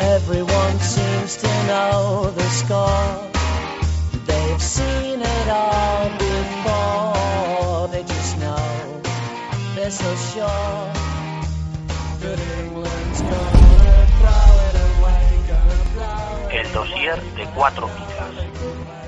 Everyone seems to know the score. They've seen it all before. They just know they're so sure that England's gonna throw it away, gonna blow it El dossier de cuatro picas.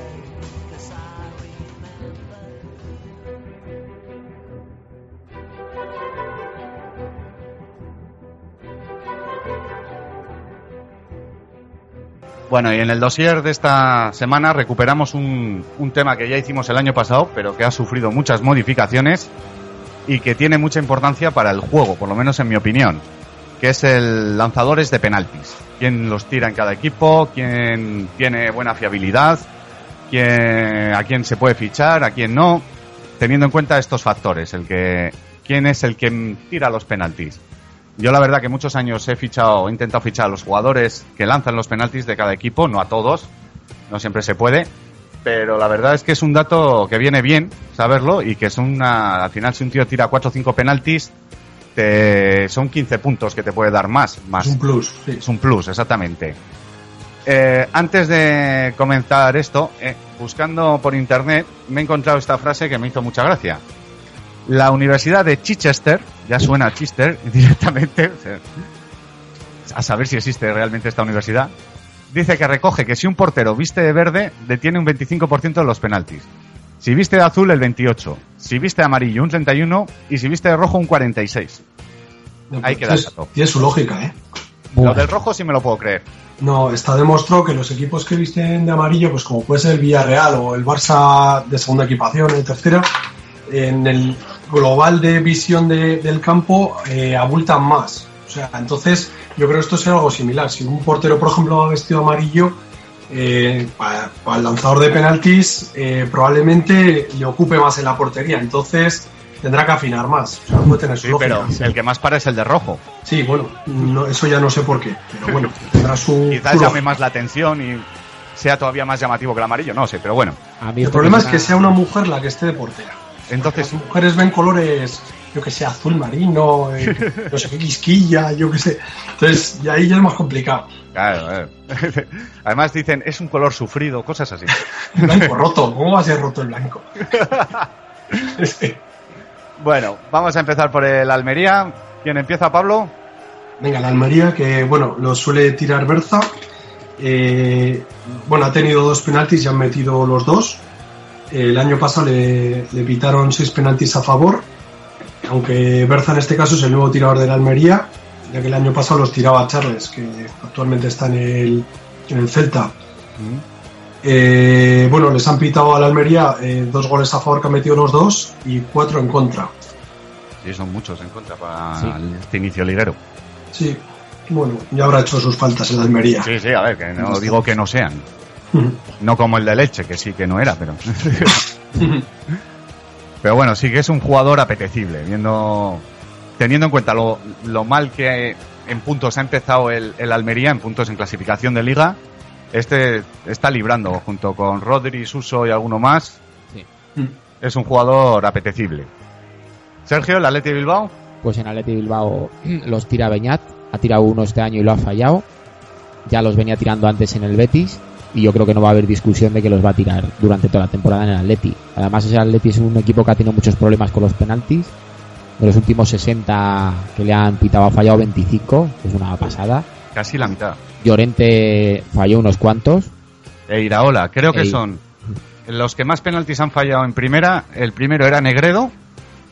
Bueno, y en el dossier de esta semana recuperamos un, tema que ya hicimos el año pasado, pero que ha sufrido muchas modificaciones y que tiene mucha importancia para el juego, por lo menos en mi opinión, que es el lanzadores de penaltis. Quién los tira en cada equipo, quién tiene buena fiabilidad, a quién se puede fichar, a quién no, teniendo en cuenta estos factores, el que quién es el que tira los penaltis. Yo la verdad que muchos años he fichado, he intentado fichar a los jugadores que lanzan los penaltis de cada equipo, no a todos, no siempre se puede, pero la verdad es que es un dato que viene bien saberlo y que es una, al final si un tío tira 4 o 5 penaltis, te, son 15 puntos que te puede dar más, más. Es un plus, sí. Es un plus, exactamente. Eh, antes de comenzar esto, eh, buscando por internet, me he encontrado esta frase que me hizo mucha gracia. La Universidad de Chichester, ya suena a Chichester directamente, o sea, a saber si existe realmente esta universidad, dice que recoge que si un portero viste de verde, detiene un 25% de los penaltis. Si viste de azul, el 28. Si viste de amarillo, un 31. Y si viste de rojo, un 46. Ahí queda el Tiene- dato. Tiene su lógica, ¿eh? Lo del rojo sí me lo puedo creer. No, está demostrado que los equipos que visten de amarillo, pues como puede ser el Villarreal o el Barça de segunda equipación, de tercera, en el global de visión de- del campo eh, abultan más. O sea, entonces yo creo que esto será algo similar. Si un portero, por ejemplo, va vestido amarillo, eh, para, para el lanzador de penaltis eh, probablemente le ocupe más en la portería. Entonces tendrá que afinar más. O sea, puede tener su Sí, pero el que más para es el de rojo. Sí, bueno, no, eso ya no sé por qué, pero bueno, tendrá su... Quizás su llame más la atención y sea todavía más llamativo que el amarillo, no sé, pero bueno. A mí El problema es que sea una mujer la que esté de portera. Entonces, Las mujeres ven colores, yo que sé, azul marino, eh, no sé qué quisquilla, yo que sé. Entonces, y ahí ya es más complicado. claro, además dicen, es un color sufrido, cosas así. Blanco roto, ¿cómo va a ser roto el blanco? Bueno, vamos a empezar por el Almería. ¿Quién empieza, Pablo? Venga, la Almería, que bueno, lo suele tirar Berza. Eh, bueno, ha tenido dos penaltis y han metido los dos. El año pasado le, le pitaron seis penaltis a favor, aunque Berza en este caso es el nuevo tirador de la Almería, ya que el año pasado los tiraba Charles, que actualmente está en el, en el Celta. Eh, bueno, les han pitado a la Almería eh, dos goles a favor que han metido los dos y cuatro en contra. Sí, son muchos en contra para Sí. este inicio liguero. Sí, bueno, ya habrá hecho sus faltas en la Almería. Sí, sí, a ver, que no digo que no sean. No como el de Leche, que sí que no era, pero. pero bueno, sí que es un jugador apetecible, viendo. Teniendo en cuenta lo, lo mal que en puntos ha empezado el, el Almería, en puntos en clasificación de liga, este está librando junto con Rodri, Suso y alguno más. Sí. Es un jugador apetecible. Sergio, el Atleti Bilbao. Pues en Atleti Bilbao los tira Beñat, ha tirado uno este año y lo ha fallado. Ya los venía tirando antes en el Betis y yo creo que no va a haber discusión de que los va a tirar durante toda la temporada en el Atleti. Además ese Atleti es un equipo que ha tenido muchos problemas con los penaltis. De los últimos 60 que le han pitado ha fallado 25, que es una pasada. Casi la mitad. Llorente falló unos cuantos. E Iraola, creo que son los que más penaltis han fallado en primera. El primero era Negredo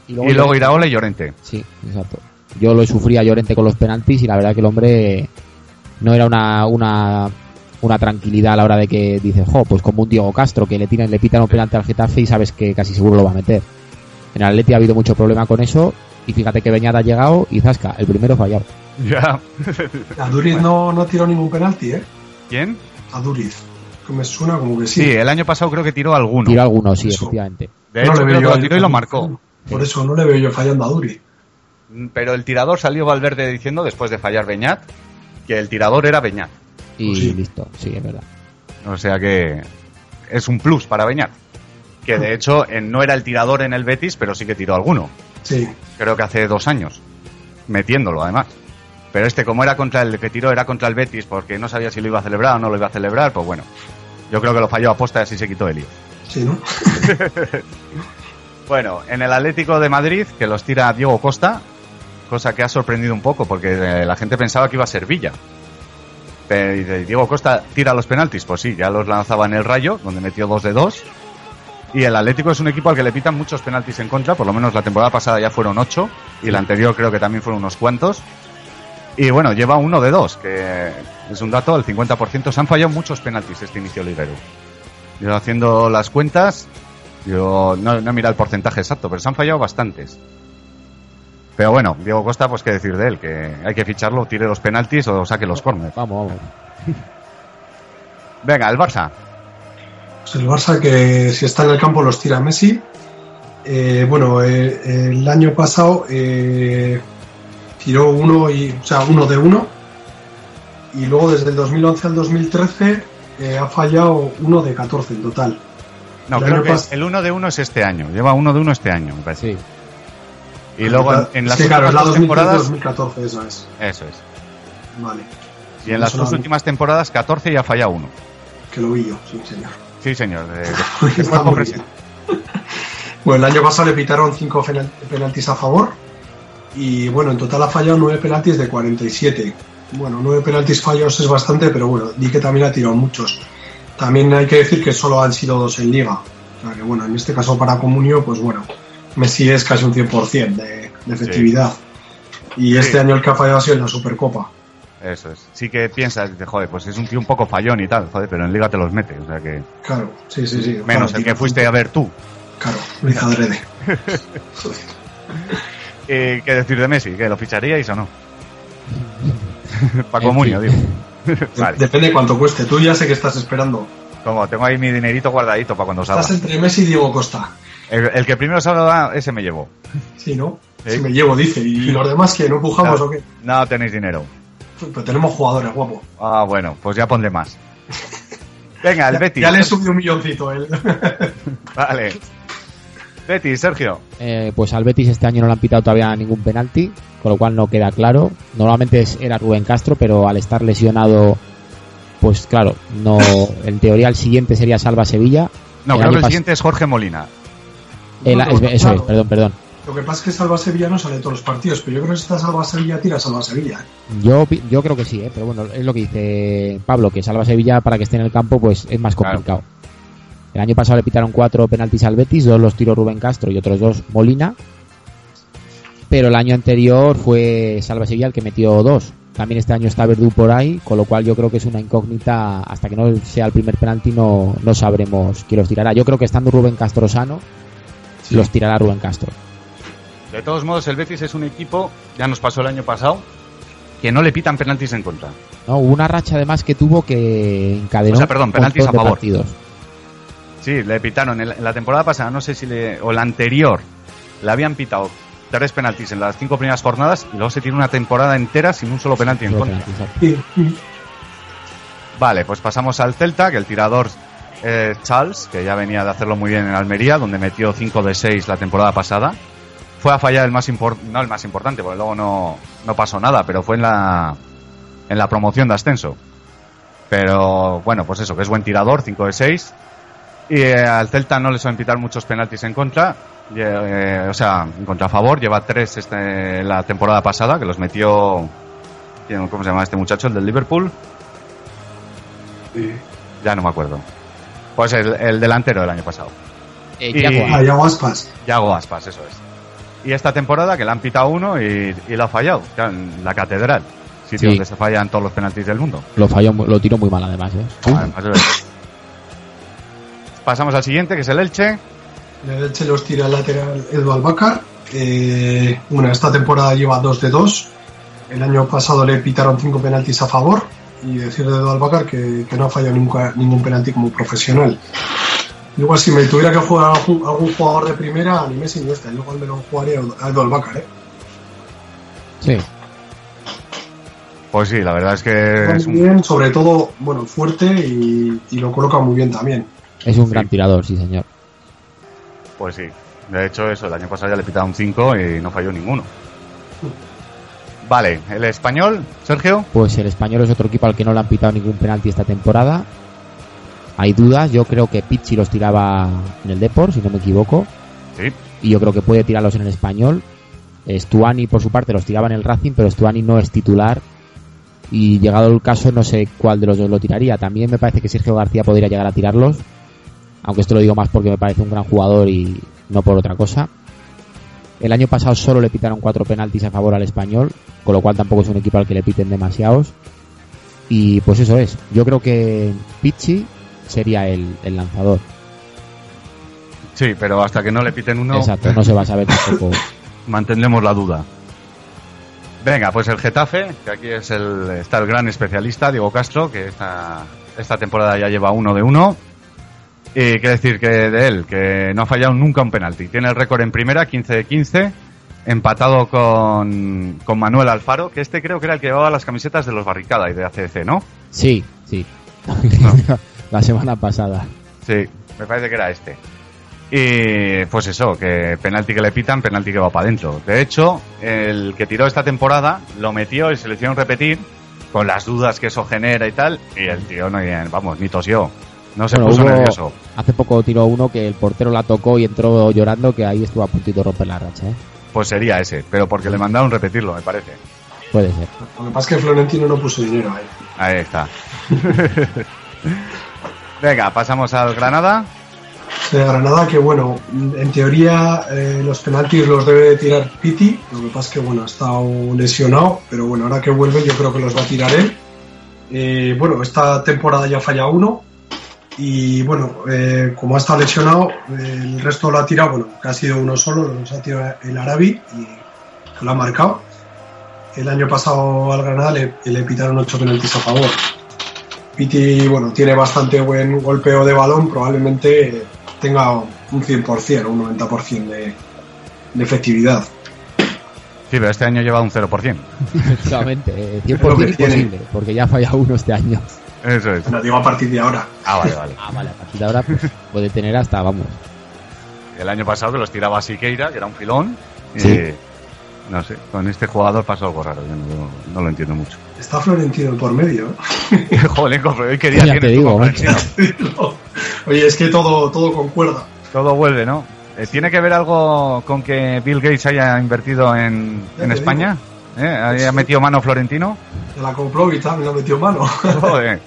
Y y luego Iraola y Llorente. Sí, exacto. Yo lo sufría Llorente con los penaltis y la verdad que el hombre no era una, una, una tranquilidad a la hora de que dice, jo, pues como un Diego Castro que le tiran, le pitan un penalti al Getafe y sabes que casi seguro lo va a meter. En el Atleti ha habido mucho problema con eso y fíjate que Beñat ha llegado y Zasca, el primero fallado. Ya. A Duriz no, no tiró ningún penalti, ¿eh? ¿Quién? A Duriz. Que me suena como que sí. Sí, el año pasado creo que tiró alguno. Tiró algunos, sí, Eso. efectivamente. De No hecho, creo que yo lo tiró y lo marcó. Por eso no le veo yo fallando a Duriz. Pero el tirador salió Valverde diciendo, después de fallar Beñat, que el tirador era Beñat. Y Pues sí. listo, sí, es verdad. O sea que es un plus para Beñat. Que de hecho eh, no era el tirador en el Betis, pero sí que tiró alguno. Sí. Creo que hace dos años. Metiéndolo, además. Pero este, como era contra el que tiró, era contra el Betis, porque no sabía si lo iba a celebrar o no lo iba a celebrar, pues bueno. Yo creo que lo falló a posta y así se quitó el lío. Sí, ¿no? Bueno, en el Atlético de Madrid, que los tira Diego Costa, cosa que ha sorprendido un poco, porque eh, la gente pensaba que iba a ser Villa. Diego Costa tira los penaltis, pues sí, ya los lanzaba en el Rayo, donde metió dos de dos. Y el Atlético es un equipo al que le pitan muchos penaltis en contra, por lo menos la temporada pasada ya fueron ocho, y la anterior creo que también fueron unos cuantos. Y bueno, lleva uno de dos, que es un dato, el 50%. Se han fallado muchos penaltis este inicio liguero. Yo haciendo las cuentas, yo no, no he mirado el porcentaje exacto, pero se han fallado bastantes. Pero bueno, Diego Costa, pues qué decir de él, que hay que ficharlo, tire los penaltis o saque los corners. Vamos, vamos. Venga, el Barça. Pues el Barça que si está en el campo los tira Messi. Eh, bueno, eh, el año pasado eh, tiró uno y, o sea, uno de uno. Y luego desde el 2011 al 2013 eh, ha fallado uno de 14 en total. No, El creo que el uno de uno es este año. Lleva uno de uno este año, me parece. Sí. Y luego en, en las que, claro, últimas dos 2013 temporadas. 2014 esa es. Eso es. Vale. Y en las Eso dos últimas temporadas, 14 y ha fallado uno. Que lo vi yo, sí, señor. Sí, señor. de- de-. Bueno, el año pasado le pitaron 5 penaltis a favor y bueno, en total ha fallado 9 penaltis de 47. Bueno, 9 penaltis fallos es bastante, pero bueno, di que también ha tirado muchos. También hay que decir que solo han sido dos en liga. O sea que bueno, en este caso para Comunio, pues bueno, Messi es casi un 100% de, de efectividad. Y este Sí. año el que ha fallado ha sido en la Supercopa. Eso es. Sí que piensas, dices, joder, pues es un tío un poco fallón y tal, joder, pero en Liga te los mete. O sea que. Claro, sí, sí, sí. Menos Claro, el que fuiste a ver tú. Claro, lo hizo adrede. Joder. Eh, ¿Qué decir de Messi? ¿Que lo ficharíais o no? Comunio, fin. digo. vale. Depende cuánto cueste. Tú ya sé que estás esperando. Como tengo ahí mi dinerito guardadito para cuando salga. Estás entre Messi y Diego Costa. El, el que primero salga, ese me llevo. Sí, ¿no? Sí. Si me llevo, dice. ¿Y los demás que ¿No pujamos Claro. o qué? No tenéis dinero. Pero tenemos jugadores, guapo. Ah, bueno, pues ya pondré más. Venga, el Betis. Ya le he subido un milloncito él. Vale. Betis, Sergio. Eh, pues al Betis este año no le han pitado todavía ningún penalti, con lo cual no queda claro. Normalmente era Rubén Castro, pero al estar lesionado, pues claro, no. En teoría el siguiente sería Salva Sevilla. No, El creo que el siguiente es Jorge Molina. El- No, es- no, eso es, perdón, perdón. Lo que pasa es que Salva Sevilla no sale de todos los partidos, pero yo creo que si está Salva Sevilla, tira Salva Sevilla. Yo, pi- yo creo que sí, ¿eh? pero bueno, es lo que dice Pablo, que Salva Sevilla para que esté en el campo pues es más Claro. complicado. El año pasado le pitaron cuatro penaltis al Betis, dos los tiró Rubén Castro y otros dos Molina. Pero el año anterior fue Salva Sevilla el que metió dos. También este año está Verdú por ahí, con lo cual yo creo que es una incógnita. Hasta que no sea el primer penalti no, no sabremos quién los tirará. Yo creo que estando Rubén Castro sano, los tirará Rubén Castro. De todos modos, el Betis es un equipo, ya nos pasó el año pasado, que no le pitan penaltis en contra. ¿no? Hubo una racha además que tuvo que encadenó O sea, perdón, penaltis a favor. partidos. Sí, le pitaron en la, temporada pasada, no sé si le. o la anterior, le habían pitado tres penaltis en las cinco primeras jornadas y luego se tiene una temporada entera sin un solo penalti en contra. penaltis. Vale, pues pasamos al Celta, que el tirador es Charles, que ya venía de hacerlo muy bien en Almería, donde metió 5 de 6 la temporada pasada. Fue a fallar el más importante, no el más importante, porque luego no, no pasó nada, pero fue en la, en la promoción de ascenso. Pero bueno, pues eso, que es buen tirador, 5 de 6. Y eh, al Celta no le suelen pitar muchos penaltis en contra, eh, o sea, en contra a favor. Lleva 3 este, la temporada pasada, que los metió, ¿cómo se llama este muchacho? El del Liverpool. Ya no me acuerdo. Pues el, el delantero del año pasado. Eh, Y- Ah, Yago Aspas. Yago Aspas, eso es. Y esta temporada que le han pitado uno y, y lo ha fallado, en la catedral, sitio Sí. donde se fallan todos los penaltis del mundo. Lo falló, lo tiró muy mal además, ¿eh? Además, es- Pasamos al siguiente, que es el Elche. El Elche los tira el lateral Edu Albacar. Eh, bueno, esta temporada lleva 2 de 2. El año pasado le pitaron 5 penaltis a favor. Y decir de Edu Albacar que, que no ha fallado nunca, ningún penalti como profesional. Igual si me tuviera que jugar a algún, algún jugador de primera, ni Messi ni este. Igual me lo jugaría a Edu Albacar, ¿eh? Sí. Pues sí, la verdad es que es muy bien, sobre todo, bueno, fuerte y, y lo coloca muy bien también. Es un gran tirador, sí, señor. Pues sí. De hecho, eso, el año pasado ya le pitaron 5 y no falló ninguno. Vale, el español, Sergio. Pues el español es otro equipo al que no le han pitado ningún penalti esta temporada. Hay dudas, yo creo que Pizzi los tiraba en el Depor, si no me equivoco. Sí. Y yo creo que puede tirarlos en el español. Stuani, por su parte, los tiraba en el Racing, pero Stuani no es titular. Y llegado el caso, no sé cuál de los dos lo tiraría. También me parece que Sergio García podría llegar a tirarlos. Aunque esto lo digo más porque me parece un gran jugador y no por otra cosa. El año pasado solo le pitaron cuatro penaltis a favor al español, con lo cual tampoco es un equipo al que le piten demasiados. Y pues eso es. Yo creo que Pizzi sería el, el lanzador. Sí, pero hasta que no le piten uno, Exacto, no se va a saber tampoco. mantendremos la duda. Venga, pues el Getafe, que aquí es el, está el gran especialista, Diego Castro, que esta, esta temporada ya lleva uno de uno. Y quiere decir que de él, que no ha fallado nunca un penalti. Tiene el récord en primera, 15 de 15, empatado con, con Manuel Alfaro, que este creo que era el que llevaba las camisetas de los Barricada y de ACDC, ¿no? Sí, sí. La semana pasada. Sí, me parece que era este. Y pues eso, que penalti que le pitan, penalti que va para adentro. De hecho, el que tiró esta temporada lo metió y se le hicieron repetir con las dudas que eso genera y tal. Y el tío no, vamos, ni tosió. No se Bueno, puso hubo- nervioso. Hace poco tiró uno que el portero la tocó y entró llorando, que ahí estuvo a puntito de romper la racha, ¿eh? Pues sería ese, pero porque le mandaron repetirlo, me parece. Puede ser. Lo que pasa es que Florentino no puso dinero ahí. Ahí está. Venga, pasamos al Granada. de Granada que bueno, en teoría eh, los penaltis los debe de tirar Piti, lo que pasa es que bueno, ha estado lesionado, pero bueno, ahora que vuelve yo creo que los va a tirar él. Eh, bueno, esta temporada ya falla uno y bueno, eh, como ha estado lesionado, eh, el resto lo ha tirado, bueno, que ha sido uno solo, los ha tirado el Arabi y lo ha marcado. El año pasado al Granada le, le pitaron ocho penaltis a favor. Piti, bueno, tiene bastante buen golpeo de balón, probablemente tenga un 100% o un 90% de, de efectividad. Sí, pero este año lleva un 0%. Efectivamente, eh, Es lo 100% que tiene. imposible, porque ya ha fallado uno este año. Eso es. Bueno, digo a partir de ahora. Ah, vale, vale. Ah, vale, a partir de ahora pues, puede tener hasta, vamos. El año pasado que los tiraba Siqueira, que era un filón. Sí. no sé, con este jugador pasó algo raro, yo no, no lo entiendo mucho. Está Florentino por medio. Joder, pero hoy qué día te digo? Oye, es que todo, todo concuerda. Todo vuelve, ¿no? Eh, ¿Tiene que ver algo con que Bill Gates haya invertido en, en España? ¿Eh? ¿Haya metido mano Florentino? De la compró y tal, me la metió mano. Joder.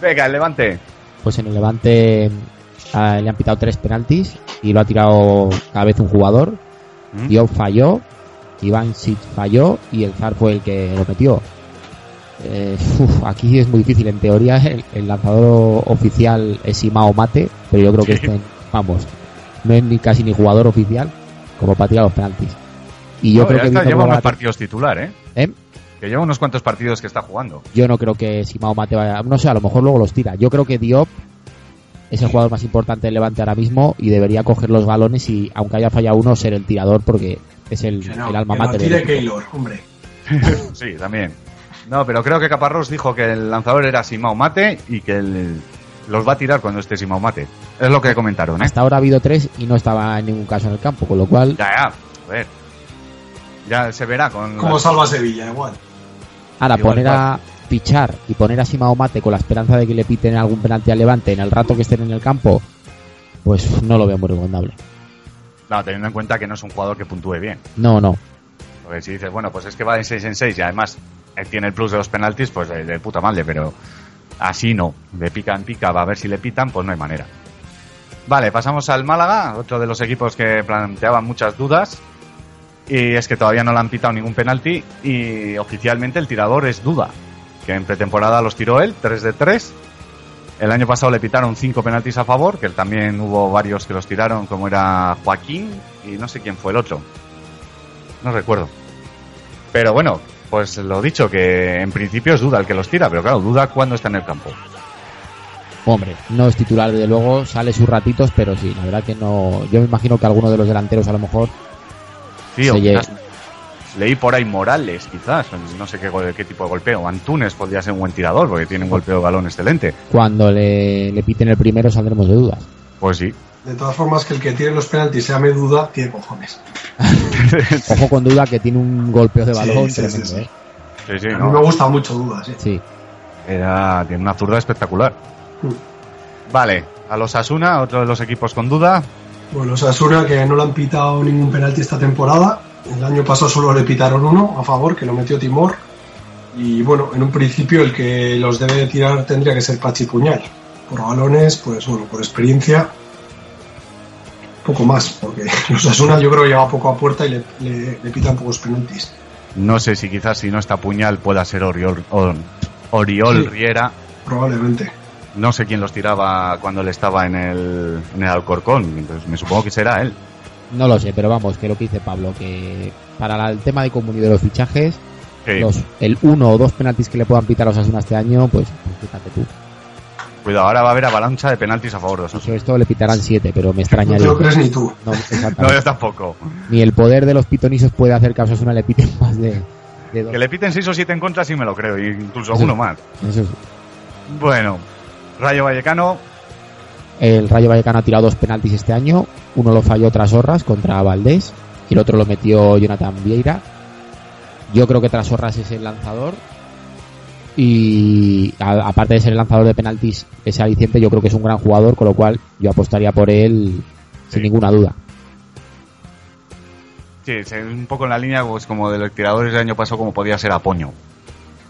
Venga, el Levante. Pues en el Levante ah, le han pitado tres penaltis y lo ha tirado cada vez un jugador. ¿Mm? Diop falló, Iván Sit falló y el Zar fue el que lo metió. Eh, uf, aquí es muy difícil. En teoría, el, el lanzador oficial es Imao Mate, pero yo creo que Sí. este, vamos, no es ni casi ni jugador oficial como para tirar los penaltis. Y yo No, creo que lleva unos la- partidos titular, ¿eh? ¿Eh? Que lleva unos cuantos partidos que está jugando. Yo no creo que Simao Mate vaya. No sé, a lo mejor luego los tira. Yo creo que Diop es el jugador más importante del Levante ahora mismo y debería coger los balones y, aunque haya fallado uno, ser el tirador porque es el, Que no, el alma mater. tire. Keylor, hombre. Sí, también. No, pero creo que Caparrós dijo que el lanzador era Simao Mate y que el- los va a tirar cuando esté Simao Mate. Es lo que comentaron, ¿eh? Hasta ahora ha habido tres y no estaba en ningún caso en el campo, con lo cual Ya, ya. A ver. Ya se verá con... Como salva Sevilla, igual. ahora Igual poner a pichar y poner a Simao Mate con la esperanza de que le piten algún penalti al Levante en el rato que estén en el campo, pues no lo veo muy recomendable. No, teniendo en cuenta que no es un jugador que puntúe bien. No, no. Porque si dices, bueno, pues es que va de 6 en 6 y además él tiene el plus de los penaltis, pues de, de puta madre, pero así no. De pica en pica, va a ver si le pitan, pues no hay manera. Vale, pasamos al Málaga, otro de los equipos que planteaban muchas dudas. Y es que todavía no le han pitado ningún penalti y oficialmente el tirador es Duda, que en pretemporada los tiró él, 3 de 3. El año pasado le pitaron 5 penaltis a favor, que también hubo varios que los tiraron, como era Joaquín y no sé quién fue el otro. No recuerdo. Pero bueno, pues lo dicho, que en principio es Duda el que los tira, pero claro, Duda cuando está en el campo. Hombre, no es titular, desde luego, sale sus ratitos, pero sí, la verdad que no. Yo me imagino que alguno de los delanteros a lo mejor. Sí, o Se quizás leí por ahí Morales, quizás, no sé qué, tipo de golpeo. Antunes podría ser un buen tirador, porque tiene un golpeo de balón excelente. Cuando le, le piten el primero saldremos de dudas. Pues sí. De todas formas, que el que tiene los penaltis sea me duda, tiene cojones. Ojo con duda que tiene un golpeo de balón sí, sí, tremendo, sí. ¿eh? Sí, sí, A no. me gusta mucho duda, sí. Sí. Era, tiene una zurda espectacular. Mm. Vale, a los Asuna, otro de los equipos con duda. Bueno, Sasuna que no le han pitado ningún penalti esta temporada. El año pasado solo le pitaron uno a favor, que lo metió Timor. Y bueno, en un principio el que los debe de tirar tendría que ser Pachi Puñal. Por balones, pues bueno, por experiencia, poco más, porque los Asuna yo creo que lleva poco a puerta y le, le- le pitan pocos penaltis. No sé si quizás si no está Puñal pueda ser Oriol, o- Oriol Sí. Riera. Probablemente. No sé quién los tiraba cuando él estaba en el, en el Alcorcón. Entonces me supongo que será él. No lo sé, pero vamos, que lo que dice Pablo, que para la- el tema de comunidad de los fichajes, Sí. los, el uno o dos penaltis que le puedan pitar a los Asuna este año, pues, pues fíjate tú. Cuidado, ahora va a haber avalancha de penaltis a favor de Sobre Osasuna. esto le pitarán siete, pero me No te extrañaría. lo crees ni tú. No, No, yo tampoco. Ni el poder de los pitonisos puede hacer que a Osasuna le piten más de, de dos. Que le piten 6 o 7 en contra sí me lo creo, incluso Eso- alguno más. Eso sí. Bueno, Rayo Vallecano, El Rayo Vallecano ha tirado dos penaltis este año. Uno lo falló Trasorras contra Valdés y el otro lo metió Jonathan Vieira. Yo creo que Trasorras es el lanzador. Y a- aparte de ser el lanzador de penaltis, ese aliciente, yo creo que es un gran jugador, con lo cual yo apostaría por él Sí. sin ninguna duda. sí, es un poco en la línea pues, como de los tiradores del año pasado, como podía ser Apoño.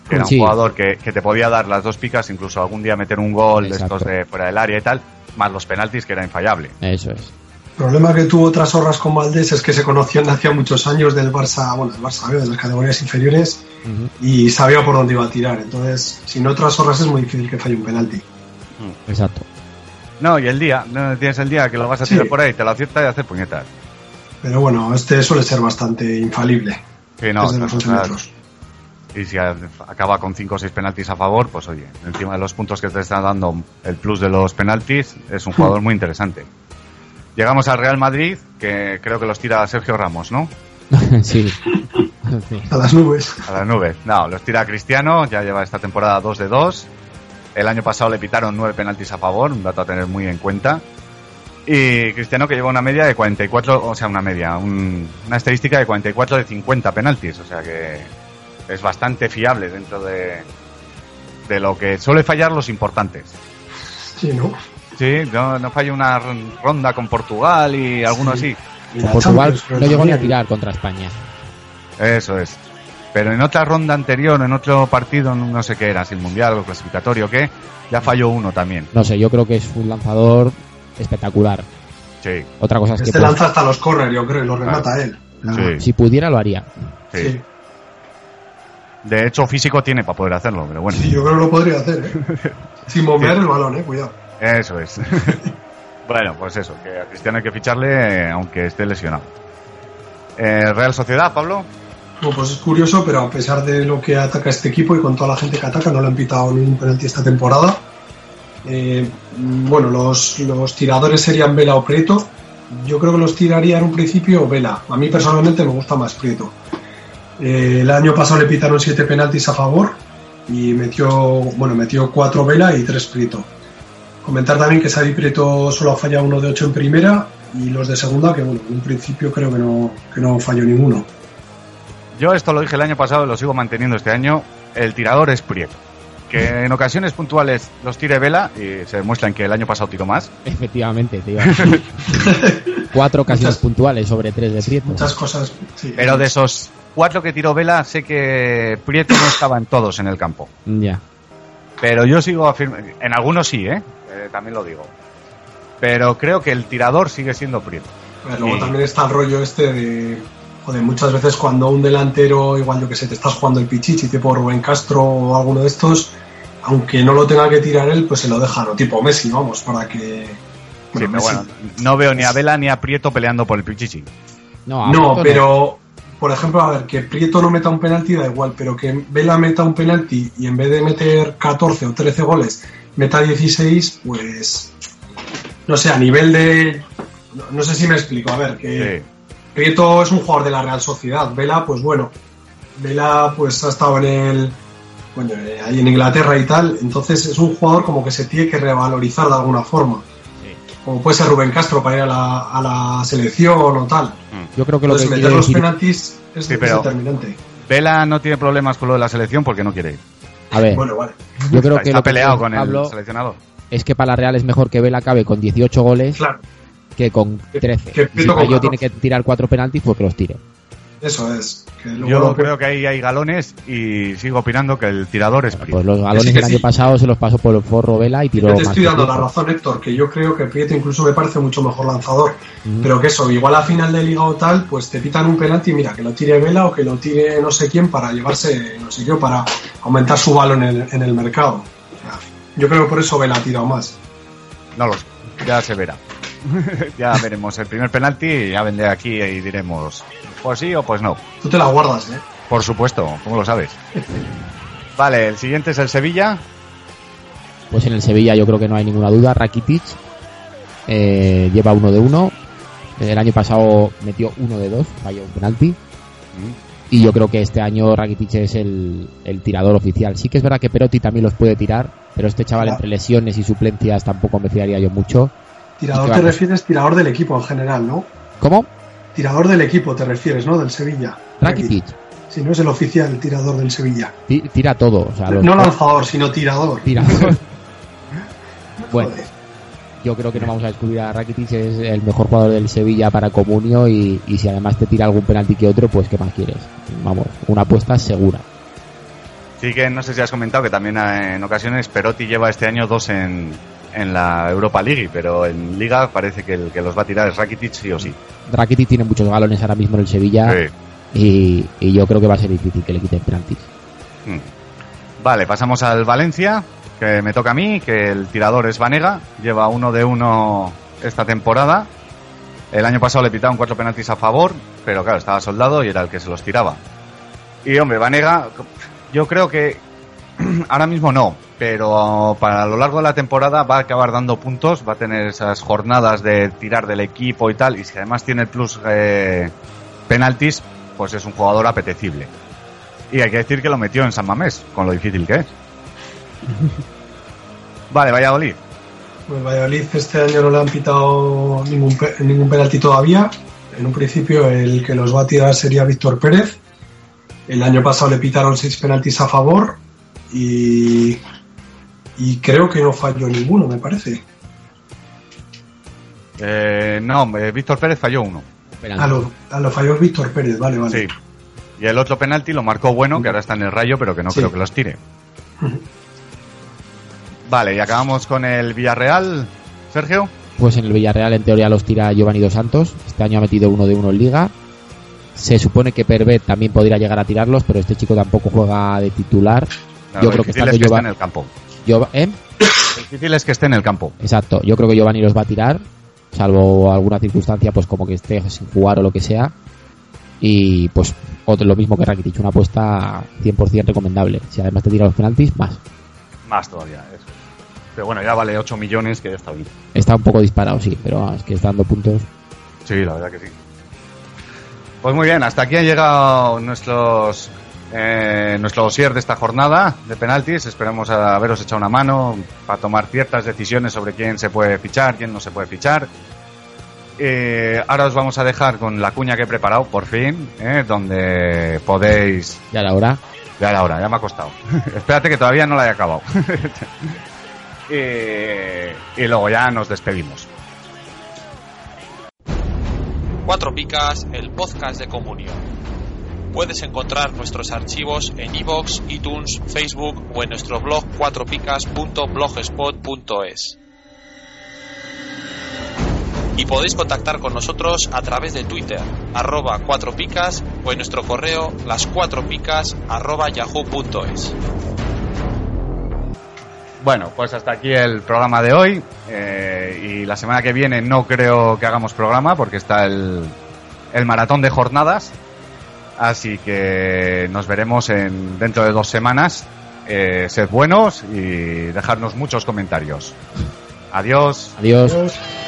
Que era un Sí. jugador que, que te podía dar las dos picas, incluso algún día meter un gol de estos de fuera del área y tal, más los penaltis, que era infallable. Eso es. El problema que tuvo otras horras con Valdés es que se conocían de hacía muchos años del Barça, bueno, del Barça B, de las categorías inferiores, y sabía por dónde iba a tirar. Entonces, sin otras horras es muy difícil que falle un penalti. Exacto. No, y el día, no tienes el día que lo vas a Sí. tirar por ahí, te lo acierta y hacer puñetas. Pero bueno, este suele ser bastante infalible. Sí, no, desde los 11 claro. metros. Y si acaba con 5 o 6 penaltis a favor, pues oye, encima de los puntos que te está dando el plus de los penaltis, es un jugador muy interesante. Llegamos al Real Madrid, que creo que los tira Sergio Ramos, ¿no? sí. Sí. A las nubes. A las nubes. No, los tira Cristiano, ya lleva esta temporada 2 de 2. El año pasado le pitaron 9 penaltis a favor, un dato a tener muy en cuenta. Y Cristiano que lleva una media de 44, o sea, una media, un- una estadística de 44 de 50 penaltis, o sea que es bastante fiable dentro de, de lo que suele fallar los importantes. Sí, ¿no? Sí, no, no falla una ronda con Portugal y alguno Sí. así. Y Portugal Champions, no llegó ni a tirar contra España. Eso es. Pero en otra ronda anterior, en otro partido, no sé qué era, si el mundial o clasificatorio o qué, ya falló uno también. No sé, yo creo que es un lanzador espectacular. Sí, Otra cosa es que Este pues, lanza hasta los corner, yo creo, y lo remata él. sí, si pudiera lo haría. sí. Sí. De hecho, físico tiene para poder hacerlo, pero bueno, Sí, yo creo que lo podría hacer. ¿eh? Sin mover el balón, eh, cuidado. eso es. bueno, pues eso, que a Cristiano hay que ficharle aunque esté lesionado. Eh, Real Sociedad, Pablo. Bueno, pues es curioso, pero a pesar de lo que ataca este equipo y con toda la gente que ataca, no le han pitado ningún penalti esta temporada. Eh, bueno, los, los tiradores serían Vela o Prieto. Yo creo que los tiraría en un principio Vela. A mí personalmente me gusta más Prieto. Eh, el año pasado le pitaron siete penaltis a favor y metió, bueno, metió cuatro Vela y tres Prieto. Comentar también que Xavi Prieto solo ha fallado uno de ocho en primera y los de segunda, que bueno, en un principio creo que no, que no falló ninguno. Yo esto lo dije el año pasado y lo sigo manteniendo este año. El tirador es Prieto. Que en ocasiones puntuales los tire Vela y se demuestran que el año pasado tiró más. Efectivamente, decir. Cuatro ocasiones Muchas- puntuales sobre tres de Prieto. Muchas cosas. sí. Pero de esos cuatro que tiró Vela, sé que Prieto no estaba en todos en el campo. Ya. Pero yo sigo afirmando. En algunos sí, ¿eh? Eh, También lo digo. Pero creo que el tirador sigue siendo Prieto. Pero luego también está el rollo este de joder, muchas veces cuando un delantero, igual yo que sé, te estás jugando el Pichichi, tipo Rubén Castro o alguno de estos, aunque no lo tenga que tirar él, pues se lo dejan, o tipo Messi, vamos, para que... Sí, pero Messi- bueno, no veo ni a Vela ni a Prieto peleando por el Pichichi. No, pero, por ejemplo, a ver, que Prieto no meta un penalti da igual, pero que Vela meta un penalti y en vez de meter 14 o 13 goles, meta 16, pues, no sé, a nivel de... No, no sé si me explico, a ver, que Sí. Prieto es un jugador de la Real Sociedad, Vela, pues bueno, Vela pues ha estado en el... Bueno, eh, ahí en Inglaterra y tal, entonces es un jugador como que se tiene que revalorizar de alguna forma. Como puede ser Rubén Castro para ir a la, a la selección o tal. Yo creo que lo que Entonces, quiere meter los decir... penaltis es, Sí, es determinante. Vela no tiene problemas con lo de la selección porque no quiere ir. A ver, Bueno, vale. yo creo está que está lo que peleado quiere con Pablo el seleccionador. es que para la Real es mejor que Vela acabe con 18 goles Claro, que con Que- 13. que Y si Mayo 14. tiene que tirar cuatro penaltis, pues que los tire. Eso es. Que luego Yo lo- creo que ahí hay galones y sigo opinando que el tirador es Prieto. Pues los galones sí que del año sí. pasado se los pasó por el forro Vela y tiró Yo te más estoy dando la razón, Héctor, que yo creo que Prieto incluso me parece mucho mejor lanzador. Mm. Pero que eso, igual a final de liga o tal, pues te pitan un penalti y mira, que lo tire Vela o que lo tire no sé quién para llevarse, no sé qué, para aumentar su valor en el, en el mercado. Yo creo que por eso Vela ha tirado más. No lo sé, ya se verá. ya veremos el primer penalti y ya vendré aquí y diremos pues sí o pues no. Tú te la guardas, ¿eh? Por supuesto, ¿cómo lo sabes? Vale, el siguiente es el Sevilla. Pues en el Sevilla yo creo que no hay ninguna duda. Rakitic eh, lleva uno de uno. El año pasado metió uno de dos, falló un penalti. Y yo creo que este año Rakitic es el, el tirador oficial. Sí que es verdad que Perotti también los puede tirar, pero este chaval entre lesiones y suplencias tampoco me fiaría yo mucho. Tirador ¿Y qué te refieres tirador del equipo en general, ¿no? ¿Cómo? Tirador del equipo te refieres, ¿no? Del Sevilla. Rakitic. Si no es el oficial tirador del Sevilla. Ti- Tira todo. O sea, los No lanzador, sino tirador. tirador. bueno, Joder. yo creo que no vamos a descubrir a Rakitic, es el mejor jugador del Sevilla para Comunio y, y si además te tira algún penalti que otro, pues ¿qué más quieres? Vamos, una apuesta segura. Sí que no sé si has comentado que también eh, en ocasiones Perotti lleva este año dos en, en la Europa League, pero en Liga parece que el que los va a tirar es Rakitic sí o sí. Rakitic tiene muchos galones ahora mismo en el Sevilla Sí. y, y yo creo que va a ser difícil que le quiten penaltis. Mm. Vale, pasamos al Valencia, que me toca a mí, que el tirador es Vanega, lleva uno de uno esta temporada. El año pasado le pitaron cuatro penaltis a favor, pero claro, estaba soldado y era el que se los tiraba. Y hombre, Vanega, yo creo que ahora mismo no, pero para lo largo de la temporada va a acabar dando puntos, va a tener esas jornadas de tirar del equipo y tal, y si además tiene el plus eh, penaltis, pues es un jugador apetecible. Y hay que decir que lo metió en San Mamés, con lo difícil que es. Vale, Valladolid. Pues Valladolid este año no le han pitado ningún, ningún penalti todavía. En un principio el que los va a tirar sería Víctor Pérez. El año pasado le pitaron seis penaltis a favor y, y creo que no falló ninguno, me parece. Eh, no, eh, Víctor Pérez falló uno. A lo, a lo falló Víctor Pérez, vale, vale. Sí. Y el otro penalti lo marcó bueno, que ahora está en el rayo, pero que no Sí. creo que los tire. Vale, y acabamos con el Villarreal. Sergio. Pues en el Villarreal en teoría los tira Giovanni Dos Santos. Este año ha metido uno de uno en Liga. Se supone que Pervet también podría llegar a tirarlos, pero este chico tampoco juega de titular. Yo creo que difícil estando es que esté Giova- en el campo. Giova- ¿eh? Lo difícil es que esté en el campo. Exacto, yo creo que Giovanni los va a tirar, salvo alguna circunstancia, pues como que esté sin jugar o lo que sea. Y pues otro- lo mismo que Rakitic, una apuesta 100% recomendable. Si además te tira los penaltis, más. Más todavía, eso. Pero bueno, ya vale 8 millones, que ya está bien. Está un poco disparado, sí, pero es que está dando puntos. Sí, la verdad que sí. Pues muy bien, hasta aquí han llegado nuestros eh, nuestro dossier de esta jornada de penaltis. Esperamos haberos echado una mano para tomar ciertas decisiones sobre quién se puede fichar, quién no se puede fichar. Eh, ahora os vamos a dejar con la cuña que he preparado, por fin, eh, donde podéis... Ya la hora. Ya era hora, ya me ha costado. Espérate que todavía no la he acabado. Eh, y luego ya nos despedimos. Cuatro Picas, el podcast de comunión. Puedes encontrar nuestros archivos en iVoox, iTunes, Facebook o en nuestro blog cuatropicas.blogspot.es. y podéis contactar con nosotros a través de Twitter, arroba 4 picas o en nuestro correo las 4 picas arroba yahoo.es. Bueno, pues hasta aquí el programa de hoy. eh, y la semana que viene no creo que hagamos programa porque está el, el maratón de jornadas. Así que nos veremos en, dentro de dos semanas. Eh, sed buenos y dejarnos muchos comentarios. Adiós. Adiós. ¿No